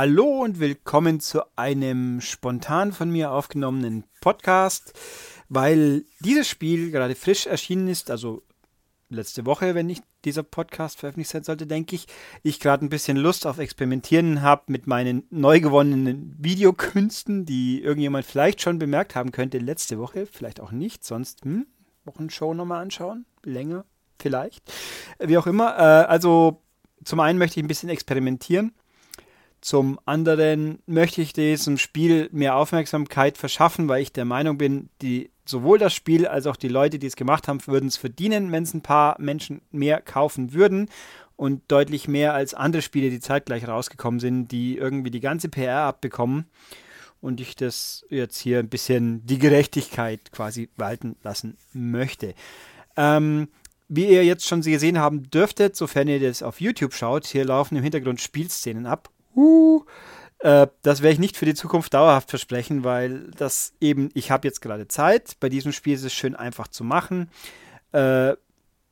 Hallo und willkommen zu einem spontan von mir aufgenommenen Podcast, weil dieses Spiel gerade frisch erschienen ist, also letzte Woche, wenn nicht dieser Podcast veröffentlicht sein sollte, denke ich, ich gerade ein bisschen Lust auf Experimentieren habe mit meinen neu gewonnenen Videokünsten, die irgendjemand vielleicht schon bemerkt haben könnte letzte Woche, vielleicht auch nicht, sonst hm, Wochenshow nochmal anschauen, länger vielleicht, wie auch immer. Äh, also zum einen möchte ich ein bisschen experimentieren zum anderen möchte ich diesem Spiel mehr Aufmerksamkeit verschaffen, weil ich der Meinung bin, die, sowohl das Spiel als auch die Leute, die es gemacht haben, würden es verdienen, wenn es ein paar Menschen mehr kaufen würden und deutlich mehr als andere Spiele, die zeitgleich rausgekommen sind, die irgendwie die ganze PR abbekommen und ich das jetzt hier ein bisschen die Gerechtigkeit quasi walten lassen möchte. Ähm, wie ihr jetzt schon gesehen haben dürftet, sofern ihr das auf YouTube schaut, hier laufen im Hintergrund Spielszenen ab uh, das werde ich nicht für die Zukunft dauerhaft versprechen, weil das eben, ich habe jetzt gerade Zeit. Bei diesem Spiel ist es schön einfach zu machen. Äh,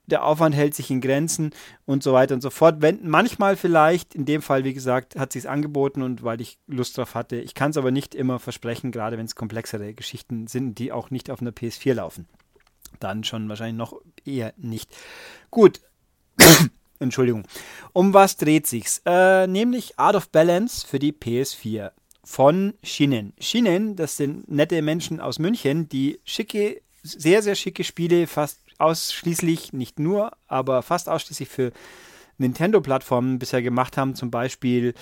der Aufwand hält sich in Grenzen und so weiter und so fort. Wenn, manchmal vielleicht, in dem Fall, wie gesagt, hat sich angeboten und weil ich Lust drauf hatte. Ich kann es aber nicht immer versprechen, gerade wenn es komplexere Geschichten sind, die auch nicht auf einer PS4 laufen. Dann schon wahrscheinlich noch eher nicht. Gut. Entschuldigung. Um was dreht sich's? Äh, nämlich Art of Balance für die PS4 von Shinen. Shinen, das sind nette Menschen aus München, die schicke, sehr, sehr schicke Spiele fast ausschließlich, nicht nur, aber fast ausschließlich für Nintendo-Plattformen bisher gemacht haben. Zum Beispiel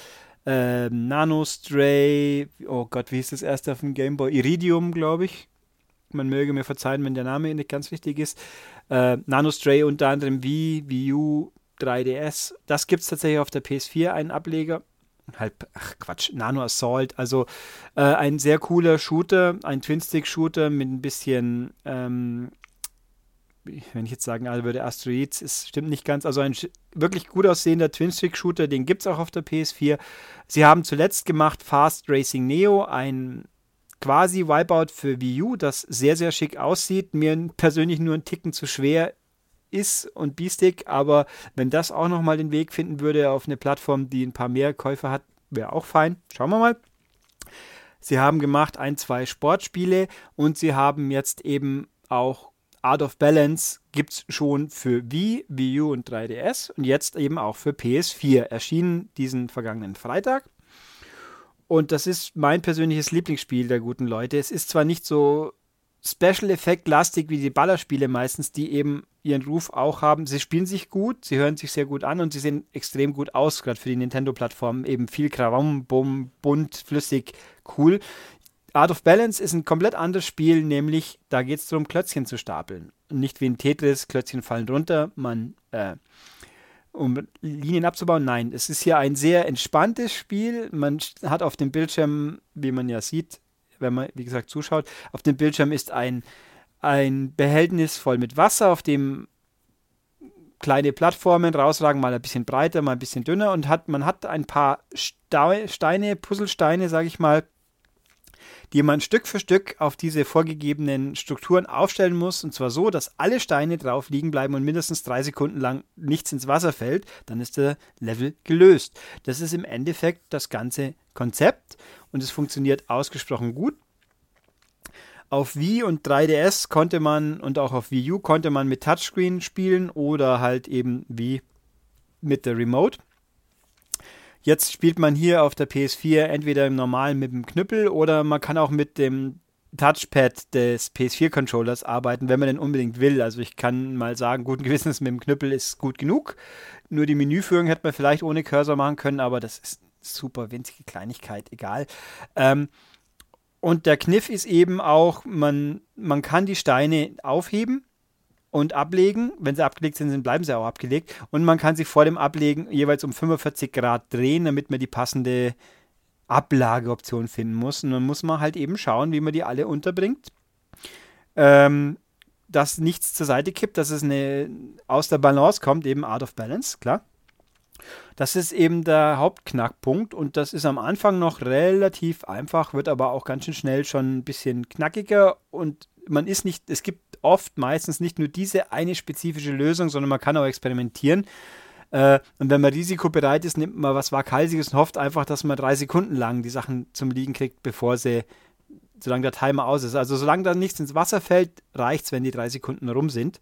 äh, Nanostray, oh Gott, wie hieß das erste auf dem Game Boy? Iridium, glaube ich. Man möge mir verzeihen, wenn der Name nicht ganz wichtig ist. Äh, Nanostray unter anderem Wii, Wii U, 3DS. Das gibt es tatsächlich auf der PS4, einen Ableger. Halt, ach Quatsch, Nano Assault. Also äh, ein sehr cooler Shooter, ein Twin-Stick-Shooter mit ein bisschen, ähm, wenn ich jetzt sagen würde, Asteroids, ist, stimmt nicht ganz. Also ein wirklich gut aussehender Twin-Stick-Shooter, den gibt es auch auf der PS4. Sie haben zuletzt gemacht Fast Racing Neo, ein quasi Wipeout für Wii U, das sehr, sehr schick aussieht. Mir persönlich nur ein Ticken zu schwer ist und B-Stick, aber wenn das auch nochmal den Weg finden würde auf eine Plattform, die ein paar mehr Käufer hat, wäre auch fein. Schauen wir mal. Sie haben gemacht ein, zwei Sportspiele und sie haben jetzt eben auch Art of Balance gibt es schon für Wii, Wii U und 3DS und jetzt eben auch für PS4. Erschienen diesen vergangenen Freitag. Und das ist mein persönliches Lieblingsspiel der guten Leute. Es ist zwar nicht so Special Effect lastig wie die Ballerspiele meistens, die eben ihren Ruf auch haben. Sie spielen sich gut, sie hören sich sehr gut an und sie sehen extrem gut aus, gerade für die Nintendo-Plattform. Eben viel Krawam, bumm, bunt, flüssig, cool. Art of Balance ist ein komplett anderes Spiel, nämlich da geht es darum, Klötzchen zu stapeln. nicht wie in Tetris, Klötzchen fallen runter, man, äh, um Linien abzubauen. Nein, es ist hier ein sehr entspanntes Spiel. Man hat auf dem Bildschirm, wie man ja sieht, wenn man, wie gesagt, zuschaut, auf dem Bildschirm ist ein ein Behältnis voll mit Wasser, auf dem kleine Plattformen rausragen, mal ein bisschen breiter, mal ein bisschen dünner und hat, man hat ein paar Steine, Puzzlesteine, sage ich mal, die man Stück für Stück auf diese vorgegebenen Strukturen aufstellen muss. Und zwar so, dass alle Steine drauf liegen bleiben und mindestens drei Sekunden lang nichts ins Wasser fällt. Dann ist der Level gelöst. Das ist im Endeffekt das ganze Konzept und es funktioniert ausgesprochen gut. Auf Wii und 3DS konnte man und auch auf Wii U konnte man mit Touchscreen spielen oder halt eben wie mit der Remote. Jetzt spielt man hier auf der PS4 entweder im normalen mit dem Knüppel oder man kann auch mit dem Touchpad des PS4-Controllers arbeiten, wenn man denn unbedingt will. Also ich kann mal sagen, guten Gewissens mit dem Knüppel ist gut genug. Nur die Menüführung hätte man vielleicht ohne Cursor machen können, aber das ist super winzige Kleinigkeit, egal. Ähm, und der Kniff ist eben auch, man, man kann die Steine aufheben und ablegen. Wenn sie abgelegt sind, bleiben sie auch abgelegt. Und man kann sie vor dem Ablegen jeweils um 45 Grad drehen, damit man die passende Ablageoption finden muss. Und dann muss man halt eben schauen, wie man die alle unterbringt. Ähm, dass nichts zur Seite kippt, dass es eine, aus der Balance kommt, eben out of balance, klar. Das ist eben der Hauptknackpunkt und das ist am Anfang noch relativ einfach, wird aber auch ganz schön schnell schon ein bisschen knackiger und man ist nicht, es gibt oft meistens nicht nur diese eine spezifische Lösung, sondern man kann auch experimentieren. Äh, und wenn man risikobereit ist, nimmt man was Waghalsiges und hofft einfach, dass man drei Sekunden lang die Sachen zum Liegen kriegt, bevor sie, solange der Timer aus ist. Also solange da nichts ins Wasser fällt, reicht es, wenn die drei Sekunden rum sind.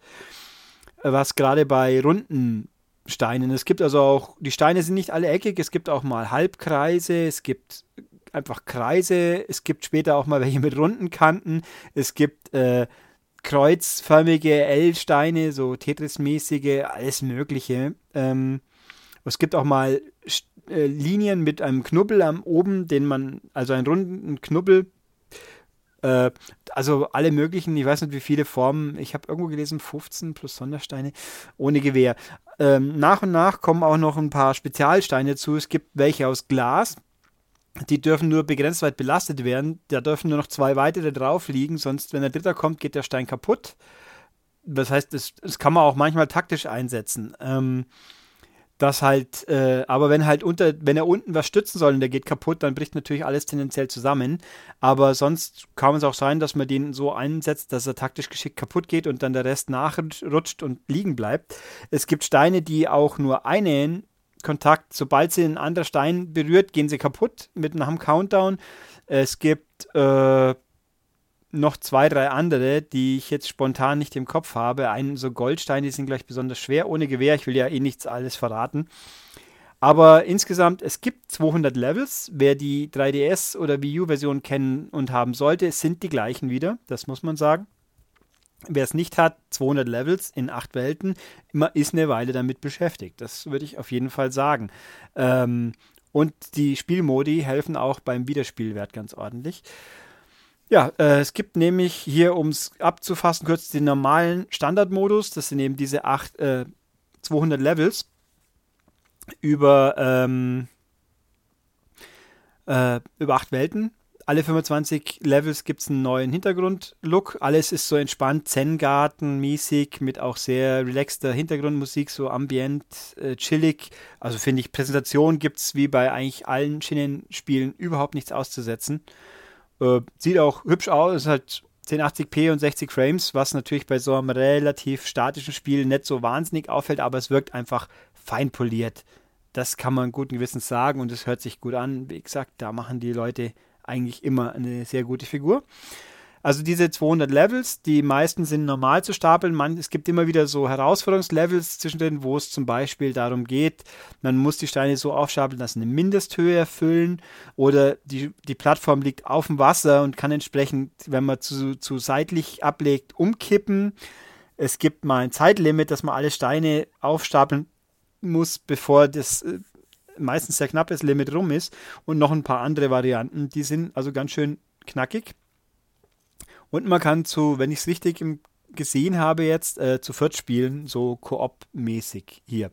Äh, was gerade bei runden Steinen. Es gibt also auch, die Steine sind nicht alle eckig, es gibt auch mal Halbkreise, es gibt einfach Kreise, es gibt später auch mal welche mit runden Kanten, es gibt äh, kreuzförmige L-Steine, so Tetris-mäßige, alles Mögliche. Ähm, es gibt auch mal äh, Linien mit einem Knubbel am oben, den man, also einen runden Knubbel, äh, also alle möglichen, ich weiß nicht wie viele Formen, ich habe irgendwo gelesen, 15 plus Sondersteine ohne Gewehr. Ähm, nach und nach kommen auch noch ein paar Spezialsteine zu. Es gibt welche aus Glas, die dürfen nur begrenzt weit belastet werden. Da dürfen nur noch zwei weitere drauf liegen, sonst, wenn der dritter kommt, geht der Stein kaputt. Das heißt, das, das kann man auch manchmal taktisch einsetzen. Ähm, das halt, äh, aber wenn halt unter, wenn er unten was stützen soll und der geht kaputt, dann bricht natürlich alles tendenziell zusammen. Aber sonst kann es auch sein, dass man den so einsetzt, dass er taktisch geschickt kaputt geht und dann der Rest nachrutscht und liegen bleibt. Es gibt Steine, die auch nur einen Kontakt. Sobald sie einen anderen Stein berührt, gehen sie kaputt mit einem Countdown. Es gibt äh, noch zwei, drei andere, die ich jetzt spontan nicht im Kopf habe. Einen so Goldsteine, die sind gleich besonders schwer, ohne Gewehr. Ich will ja eh nichts alles verraten. Aber insgesamt, es gibt 200 Levels. Wer die 3DS oder Wii U-Version kennen und haben sollte, sind die gleichen wieder. Das muss man sagen. Wer es nicht hat, 200 Levels in acht Welten, immer ist eine Weile damit beschäftigt. Das würde ich auf jeden Fall sagen. Ähm, und die Spielmodi helfen auch beim Wiederspielwert ganz ordentlich. Ja, äh, es gibt nämlich hier, um es abzufassen, kurz den normalen Standardmodus. Das sind eben diese acht, äh, 200 Levels über, ähm, äh, über acht Welten alle 25 Levels gibt es einen neuen Hintergrundlook. Alles ist so entspannt, Zen-Garten-mäßig, mit auch sehr relaxter Hintergrundmusik, so ambient, äh, chillig. Also finde ich, Präsentation gibt es wie bei eigentlich allen Schienen-Spielen überhaupt nichts auszusetzen. Äh, sieht auch hübsch aus, ist halt 1080p und 60 Frames, was natürlich bei so einem relativ statischen Spiel nicht so wahnsinnig auffällt, aber es wirkt einfach fein poliert. Das kann man guten Gewissens sagen und es hört sich gut an. Wie gesagt, da machen die Leute eigentlich immer eine sehr gute Figur. Also diese 200 Levels, die meisten sind normal zu stapeln. Man, es gibt immer wieder so Herausforderungslevels zwischendrin, wo es zum Beispiel darum geht, man muss die Steine so aufstapeln, dass sie eine Mindesthöhe erfüllen oder die, die Plattform liegt auf dem Wasser und kann entsprechend, wenn man zu, zu seitlich ablegt, umkippen. Es gibt mal ein Zeitlimit, dass man alle Steine aufstapeln muss, bevor das äh, meistens sehr knappes Limit rum ist und noch ein paar andere Varianten, die sind also ganz schön knackig. Und man kann zu, wenn ich es richtig gesehen habe jetzt, äh, zu viert spielen, so Koop-mäßig hier.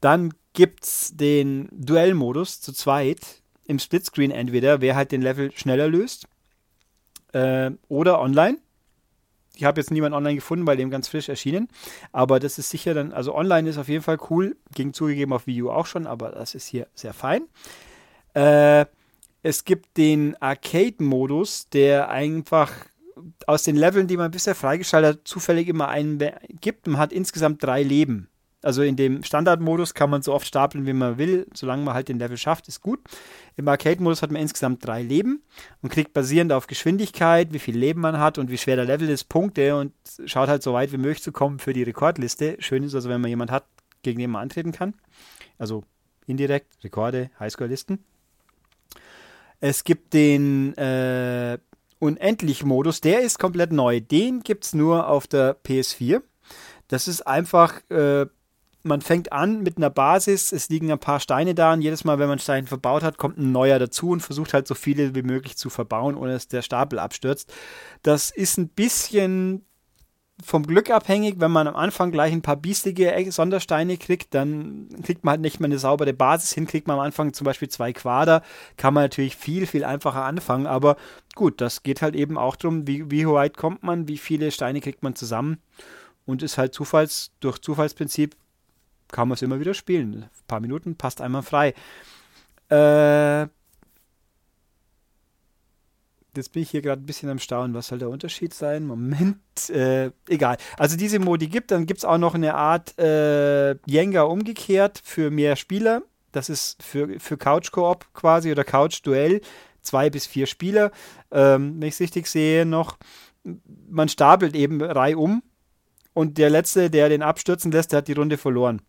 Dann gibt es den Duellmodus zu zweit im Splitscreen entweder, wer halt den Level schneller löst äh, oder online ich habe jetzt niemanden online gefunden, weil dem ganz frisch erschienen. Aber das ist sicher dann, also online ist auf jeden Fall cool. Ging zugegeben auf U auch schon, aber das ist hier sehr fein. Äh, es gibt den Arcade-Modus, der einfach aus den Leveln, die man bisher freigeschaltet hat, zufällig immer einen gibt. Man hat insgesamt drei Leben. Also in dem Standardmodus kann man so oft stapeln, wie man will, solange man halt den Level schafft, ist gut. Im Arcade-Modus hat man insgesamt drei Leben und kriegt basierend auf Geschwindigkeit, wie viel Leben man hat und wie schwer der Level ist, Punkte und schaut halt so weit wie möglich zu kommen für die Rekordliste. Schön ist also, wenn man jemanden hat, gegen den man antreten kann. Also indirekt, Rekorde, Highscore-Listen. Es gibt den äh, Unendlich-Modus, der ist komplett neu. Den gibt es nur auf der PS4. Das ist einfach äh, man fängt an mit einer Basis, es liegen ein paar Steine da und jedes Mal, wenn man einen Stein verbaut hat, kommt ein neuer dazu und versucht halt so viele wie möglich zu verbauen, ohne dass der Stapel abstürzt. Das ist ein bisschen vom Glück abhängig, wenn man am Anfang gleich ein paar biestige Sondersteine kriegt, dann kriegt man halt nicht mehr eine saubere Basis hin, kriegt man am Anfang zum Beispiel zwei Quader, kann man natürlich viel, viel einfacher anfangen, aber gut, das geht halt eben auch darum, wie, wie weit kommt man, wie viele Steine kriegt man zusammen. Und ist halt Zufalls, durch Zufallsprinzip kann man es immer wieder spielen. Ein paar Minuten passt einmal frei. Äh, Jetzt bin ich hier gerade ein bisschen am Staunen. Was soll der Unterschied sein? Moment. Äh, egal. Also diese Modi gibt. Dann gibt es auch noch eine Art äh, Jenga umgekehrt für mehr Spieler. Das ist für, für Couch-Koop quasi oder Couch-Duell. Zwei bis vier Spieler. Ähm, wenn ich es richtig sehe noch. Man stapelt eben Reihe um. Und der Letzte, der den abstürzen lässt, der hat die Runde verloren.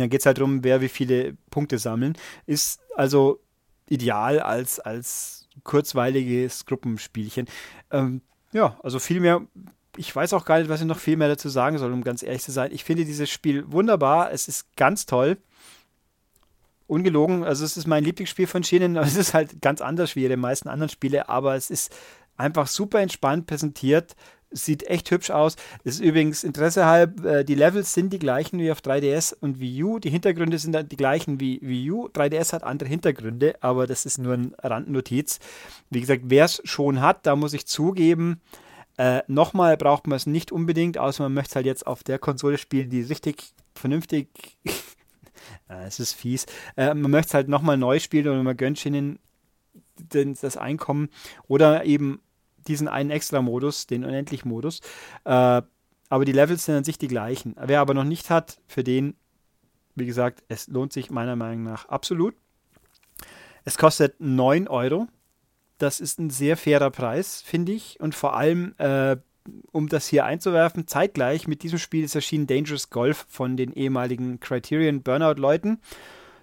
Dann geht es halt darum, wer wie viele Punkte sammeln. Ist also ideal als, als kurzweiliges Gruppenspielchen. Ähm, ja, also viel mehr. Ich weiß auch gar nicht, was ich noch viel mehr dazu sagen soll, um ganz ehrlich zu sein. Ich finde dieses Spiel wunderbar. Es ist ganz toll. Ungelogen. Also, es ist mein Lieblingsspiel von Schienen. Es ist halt ganz anders wie die meisten anderen Spiele, aber es ist einfach super entspannt präsentiert sieht echt hübsch aus. Das ist übrigens Interesse halb, äh, die Levels sind die gleichen wie auf 3DS und Wii U. Die Hintergründe sind die gleichen wie Wii U. 3DS hat andere Hintergründe, aber das ist nur eine Randnotiz. Wie gesagt, wer es schon hat, da muss ich zugeben, äh, nochmal braucht man es nicht unbedingt, außer man möchte es halt jetzt auf der Konsole spielen, die richtig vernünftig. äh, es ist fies. Äh, man möchte es halt nochmal neu spielen oder man gönnt ihnen das Einkommen oder eben diesen einen Extra-Modus, den Unendlich-Modus. Äh, aber die Levels sind an sich die gleichen. Wer aber noch nicht hat, für den, wie gesagt, es lohnt sich meiner Meinung nach absolut. Es kostet 9 Euro. Das ist ein sehr fairer Preis, finde ich. Und vor allem, äh, um das hier einzuwerfen, zeitgleich mit diesem Spiel ist erschienen Dangerous Golf von den ehemaligen Criterion Burnout-Leuten.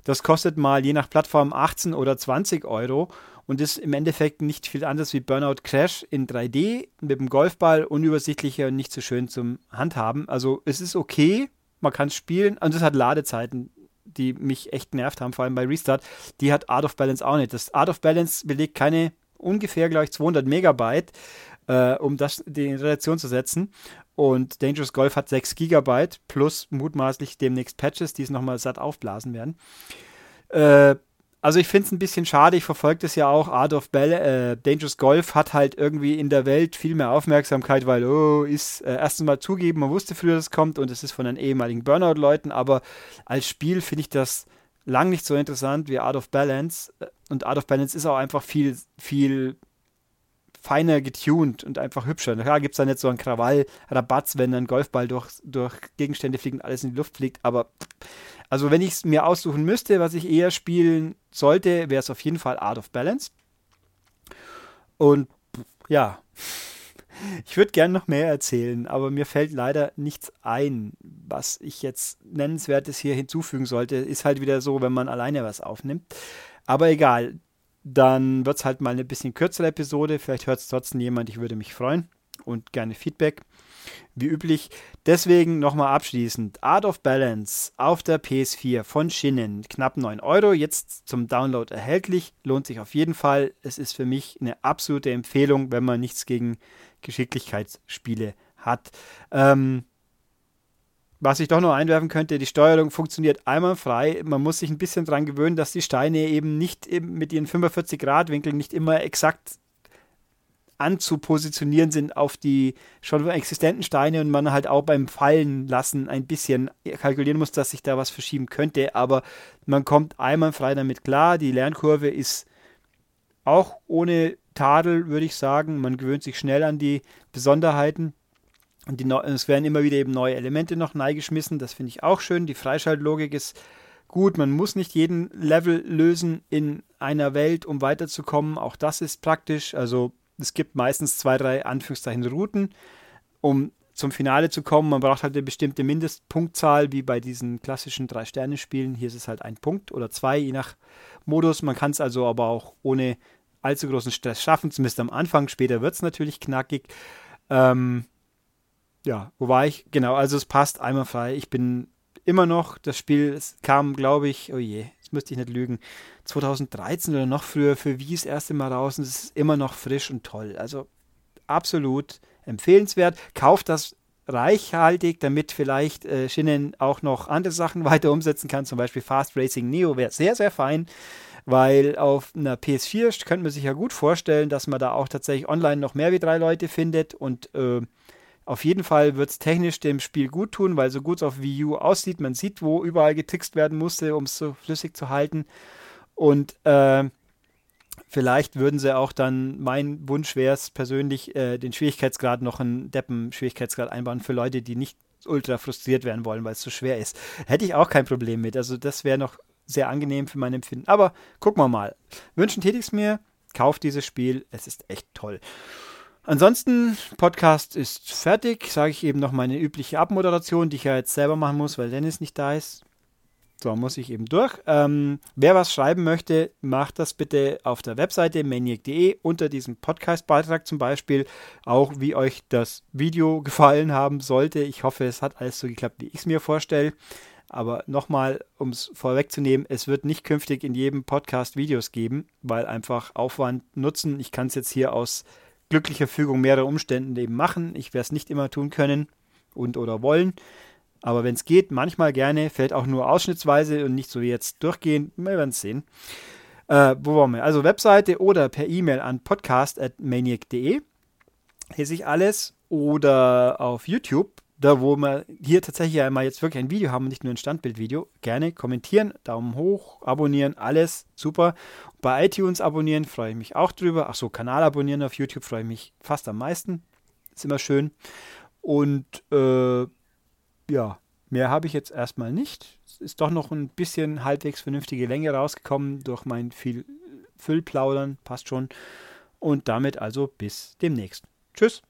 Das kostet mal je nach Plattform 18 oder 20 Euro und ist im Endeffekt nicht viel anders wie Burnout Crash in 3D mit dem Golfball, unübersichtlicher und nicht so schön zum Handhaben. Also es ist okay, man kann es spielen und es hat Ladezeiten, die mich echt nervt haben, vor allem bei Restart. Die hat Art of Balance auch nicht. Das Art of Balance belegt keine ungefähr, glaube ich, 200 Megabyte, äh, um das in Relation zu setzen. Und Dangerous Golf hat 6 Gigabyte plus mutmaßlich demnächst Patches, die es nochmal satt aufblasen werden. Äh, also ich finde es ein bisschen schade, ich verfolge das ja auch. Art of Ball, äh, Dangerous Golf hat halt irgendwie in der Welt viel mehr Aufmerksamkeit, weil, oh, ist äh, erstens mal zugeben, man wusste früher, dass es kommt und es ist von den ehemaligen Burnout-Leuten, aber als Spiel finde ich das lang nicht so interessant wie Art of Balance. Und Art of Balance ist auch einfach viel, viel feiner getuned und einfach hübscher. Klar gibt es da nicht so einen Krawall-Rabatz, wenn ein Golfball durch, durch Gegenstände fliegt und alles in die Luft fliegt, aber also wenn ich es mir aussuchen müsste, was ich eher spielen sollte, wäre es auf jeden Fall Art of Balance. Und ja, ich würde gerne noch mehr erzählen, aber mir fällt leider nichts ein, was ich jetzt nennenswertes hier hinzufügen sollte. Ist halt wieder so, wenn man alleine was aufnimmt. Aber egal, dann wird es halt mal eine bisschen kürzere Episode. Vielleicht hört es trotzdem jemand, ich würde mich freuen und gerne Feedback wie üblich. Deswegen nochmal abschließend: Art of Balance auf der PS4 von Shinnen, knapp 9 Euro, jetzt zum Download erhältlich. Lohnt sich auf jeden Fall. Es ist für mich eine absolute Empfehlung, wenn man nichts gegen Geschicklichkeitsspiele hat. Ähm, was ich doch noch einwerfen könnte, die Steuerung funktioniert einwandfrei. Man muss sich ein bisschen daran gewöhnen, dass die Steine eben nicht mit ihren 45 Grad Winkeln nicht immer exakt anzupositionieren sind auf die schon existenten Steine und man halt auch beim Fallen lassen ein bisschen kalkulieren muss, dass sich da was verschieben könnte, aber man kommt einwandfrei damit klar. Die Lernkurve ist auch ohne Tadel, würde ich sagen. Man gewöhnt sich schnell an die Besonderheiten. Und die, es werden immer wieder eben neue Elemente noch neigeschmissen. Das finde ich auch schön. Die Freischaltlogik ist gut. Man muss nicht jeden Level lösen in einer Welt, um weiterzukommen. Auch das ist praktisch. Also es gibt meistens zwei, drei Anführungszeichen Routen, um zum Finale zu kommen. Man braucht halt eine bestimmte Mindestpunktzahl, wie bei diesen klassischen Drei-Sterne-Spielen. Hier ist es halt ein Punkt oder zwei, je nach Modus. Man kann es also aber auch ohne allzu großen Stress schaffen, zumindest am Anfang. Später wird es natürlich knackig. Ähm, ja, wo war ich? Genau, also es passt einmal frei. Ich bin immer noch, das Spiel kam, glaube ich, oh je, müsste ich nicht lügen, 2013 oder noch früher für Wii das erste Mal raus und es ist immer noch frisch und toll. Also absolut empfehlenswert. Kauft das reichhaltig, damit vielleicht äh, Shinnen auch noch andere Sachen weiter umsetzen kann. Zum Beispiel Fast Racing Neo wäre sehr, sehr fein, weil auf einer PS4 könnte man sich ja gut vorstellen, dass man da auch tatsächlich online noch mehr wie drei Leute findet und äh, auf jeden Fall wird es technisch dem Spiel gut tun, weil so gut es auf Wii U aussieht, man sieht, wo überall getrickst werden musste, um es so flüssig zu halten. Und äh, Vielleicht würden sie auch dann, mein Wunsch wäre es persönlich, äh, den Schwierigkeitsgrad noch einen Deppen-Schwierigkeitsgrad einbauen für Leute, die nicht ultra frustriert werden wollen, weil es so schwer ist. Hätte ich auch kein Problem mit. Also das wäre noch sehr angenehm für mein Empfinden. Aber gucken wir mal. Wünschen tätig es mir, kauft dieses Spiel. Es ist echt toll. Ansonsten, Podcast ist fertig. Sage ich eben noch meine übliche Abmoderation, die ich ja jetzt selber machen muss, weil Dennis nicht da ist. So, muss ich eben durch. Ähm, wer was schreiben möchte, macht das bitte auf der Webseite maniac.de unter diesem Podcast-Beitrag zum Beispiel. Auch wie euch das Video gefallen haben sollte. Ich hoffe, es hat alles so geklappt, wie ich es mir vorstelle. Aber nochmal, um es vorwegzunehmen, es wird nicht künftig in jedem Podcast Videos geben, weil einfach Aufwand nutzen. Ich kann es jetzt hier aus glücklicher Fügung mehrerer Umständen eben machen. Ich werde es nicht immer tun können und oder wollen. Aber wenn es geht, manchmal gerne, fällt auch nur ausschnittsweise und nicht so wie jetzt durchgehend. Wir werden es sehen. Äh, wo waren wir? Also Webseite oder per E-Mail an podcast.maniac.de. Hier sehe ich alles. Oder auf YouTube, da wo wir hier tatsächlich einmal jetzt wirklich ein Video haben und nicht nur ein Standbildvideo. Gerne kommentieren, Daumen hoch, abonnieren, alles super. Bei iTunes abonnieren freue ich mich auch drüber. Achso, Kanal abonnieren auf YouTube freue ich mich fast am meisten. Ist immer schön. Und äh, ja, mehr habe ich jetzt erstmal nicht. Es ist doch noch ein bisschen halbwegs vernünftige Länge rausgekommen durch mein viel Füllplaudern, passt schon. Und damit also bis demnächst. Tschüss.